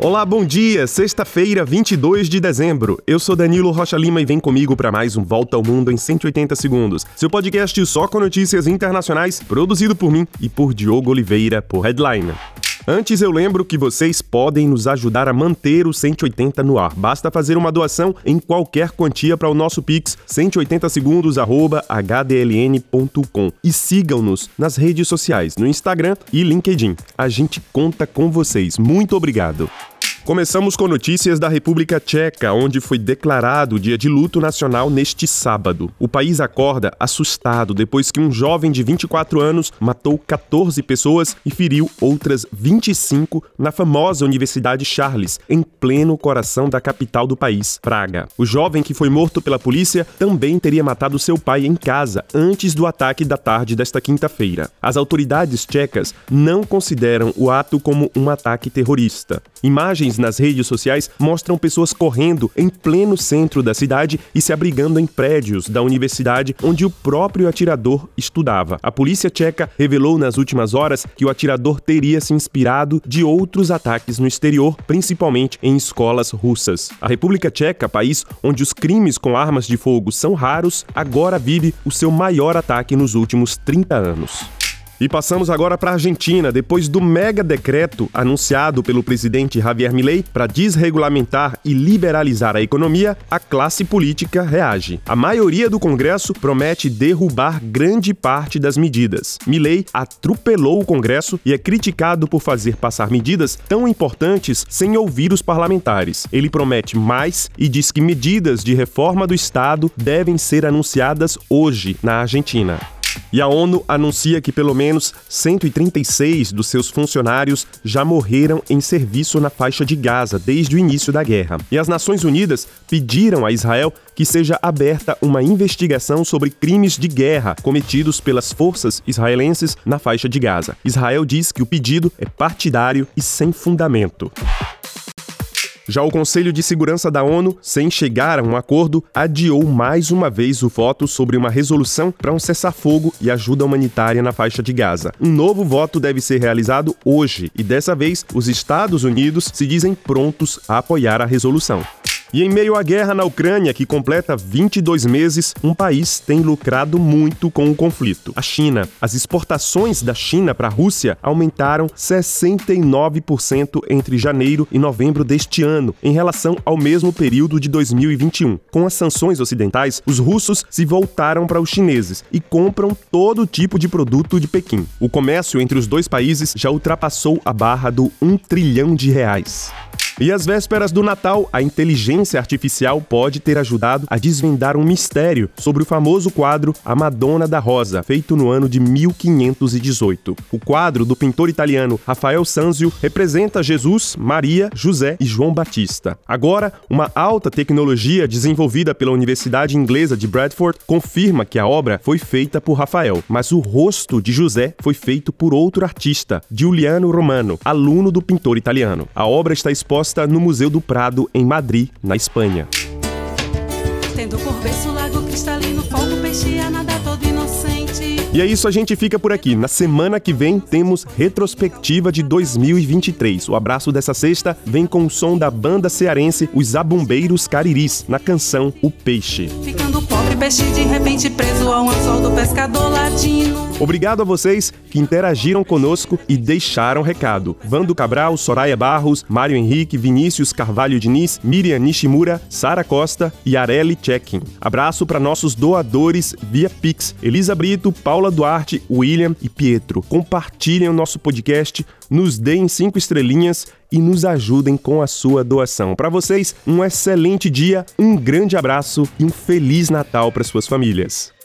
Olá, bom dia! Sexta-feira, 22 de dezembro. Eu sou Danilo Rocha Lima e vem comigo para mais um Volta ao Mundo em 180 segundos. Seu podcast só com notícias internacionais, produzido por mim e por Diogo Oliveira, por Headline. Antes eu lembro que vocês podem nos ajudar a manter o 180 no ar. Basta fazer uma doação em qualquer quantia para o nosso Pix 180 segundos@hdln.com e sigam-nos nas redes sociais, no Instagram e LinkedIn. A gente conta com vocês. Muito obrigado. Começamos com notícias da República Tcheca, onde foi declarado o dia de luto nacional neste sábado. O país acorda assustado depois que um jovem de 24 anos matou 14 pessoas e feriu outras 25 na famosa Universidade Charles, em pleno coração da capital do país, Praga. O jovem que foi morto pela polícia também teria matado seu pai em casa antes do ataque da tarde desta quinta-feira. As autoridades tchecas não consideram o ato como um ataque terrorista. Imagens nas redes sociais mostram pessoas correndo em pleno centro da cidade e se abrigando em prédios da universidade onde o próprio atirador estudava. A polícia tcheca revelou nas últimas horas que o atirador teria se inspirado de outros ataques no exterior, principalmente em escolas russas. A República Tcheca, país onde os crimes com armas de fogo são raros, agora vive o seu maior ataque nos últimos 30 anos. E passamos agora para a Argentina, depois do mega decreto anunciado pelo presidente Javier Milei para desregulamentar e liberalizar a economia, a classe política reage. A maioria do Congresso promete derrubar grande parte das medidas. Milei atropelou o Congresso e é criticado por fazer passar medidas tão importantes sem ouvir os parlamentares. Ele promete mais e diz que medidas de reforma do Estado devem ser anunciadas hoje na Argentina. E a ONU anuncia que pelo menos 136 dos seus funcionários já morreram em serviço na faixa de Gaza desde o início da guerra. E as Nações Unidas pediram a Israel que seja aberta uma investigação sobre crimes de guerra cometidos pelas forças israelenses na faixa de Gaza. Israel diz que o pedido é partidário e sem fundamento. Já o Conselho de Segurança da ONU, sem chegar a um acordo, adiou mais uma vez o voto sobre uma resolução para um cessar-fogo e ajuda humanitária na faixa de Gaza. Um novo voto deve ser realizado hoje e dessa vez os Estados Unidos se dizem prontos a apoiar a resolução. E em meio à guerra na Ucrânia, que completa 22 meses, um país tem lucrado muito com o conflito: a China. As exportações da China para a Rússia aumentaram 69% entre janeiro e novembro deste ano, em relação ao mesmo período de 2021. Com as sanções ocidentais, os russos se voltaram para os chineses e compram todo tipo de produto de Pequim. O comércio entre os dois países já ultrapassou a barra do 1 trilhão de reais. E às vésperas do Natal, a inteligência artificial pode ter ajudado a desvendar um mistério sobre o famoso quadro A Madonna da Rosa, feito no ano de 1518. O quadro do pintor italiano Rafael Sanzio representa Jesus, Maria, José e João Batista. Agora, uma alta tecnologia desenvolvida pela Universidade Inglesa de Bradford confirma que a obra foi feita por Rafael, mas o rosto de José foi feito por outro artista, Giuliano Romano, aluno do pintor italiano. A obra está exposta no Museu do Prado, em Madrid, na Espanha. Tendo por berço lago cristalino, fogo, peixe a todo inocente. E é isso, a gente fica por aqui. Na semana que vem temos retrospectiva de 2023. O abraço dessa sexta vem com o som da banda cearense Os Abumbeiros Cariris, na canção O Peixe. Peixe de repente preso ao anzol do pescador latino. Obrigado a vocês que interagiram conosco e deixaram recado. Vando Cabral, Soraya Barros, Mário Henrique, Vinícius Carvalho Diniz, Miriam Nishimura, Sara Costa e Areli Checkin. Abraço para nossos doadores via Pix, Elisa Brito, Paula Duarte, William e Pietro. Compartilhem o nosso podcast, nos deem cinco estrelinhas e nos ajudem com a sua doação. Para vocês, um excelente dia, um grande abraço e um feliz Natal para suas famílias.